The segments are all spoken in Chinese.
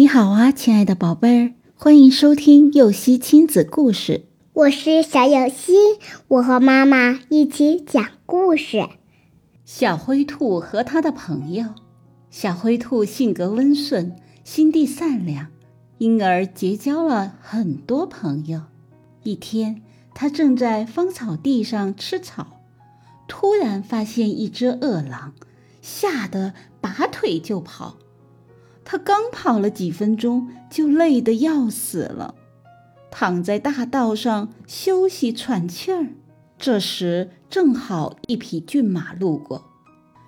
你好啊，亲爱的宝贝儿，欢迎收听幼熙亲子故事。我是小幼熙，我和妈妈一起讲故事。小灰兔和他的朋友。小灰兔性格温顺，心地善良，因而结交了很多朋友。一天，它正在芳草地上吃草，突然发现一只饿狼，吓得拔腿就跑。他刚跑了几分钟，就累得要死了，躺在大道上休息喘气儿。这时，正好一匹骏马路过，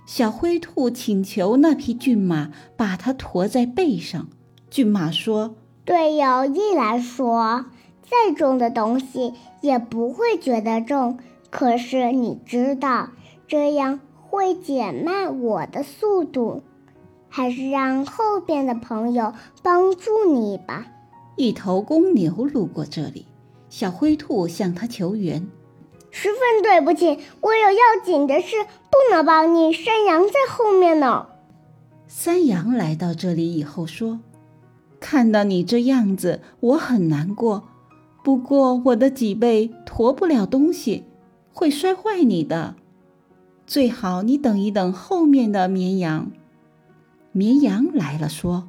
小灰兔请求那匹骏马把它驮在背上。骏马说：“对友谊来说，再重的东西也不会觉得重。可是你知道，这样会减慢我的速度。”还是让后边的朋友帮助你吧。一头公牛路过这里，小灰兔向他求援：“十分对不起，我有要紧的事，不能帮你。山羊在后面呢。”山羊来到这里以后说：“看到你这样子，我很难过。不过我的脊背驮不了东西，会摔坏你的。最好你等一等后面的绵羊。”绵羊来了，说：“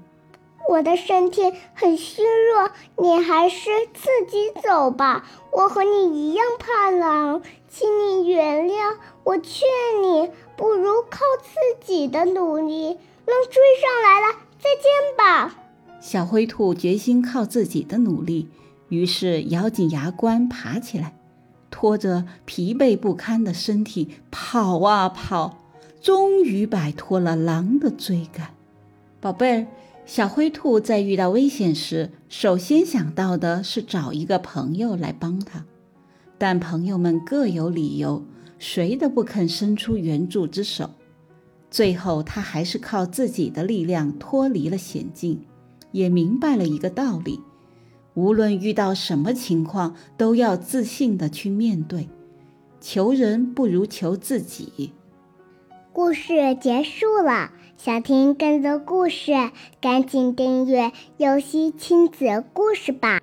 我的身体很虚弱，你还是自己走吧。我和你一样怕狼，请你原谅。我劝你，不如靠自己的努力。狼追上来了，再见吧。”小灰兔决心靠自己的努力，于是咬紧牙关爬起来，拖着疲惫不堪的身体跑啊跑。终于摆脱了狼的追赶，宝贝儿，小灰兔在遇到危险时，首先想到的是找一个朋友来帮他，但朋友们各有理由，谁都不肯伸出援助之手。最后，他还是靠自己的力量脱离了险境，也明白了一个道理：无论遇到什么情况，都要自信的去面对，求人不如求自己。故事结束了，想听更多故事，赶紧订阅“游戏亲子故事”吧。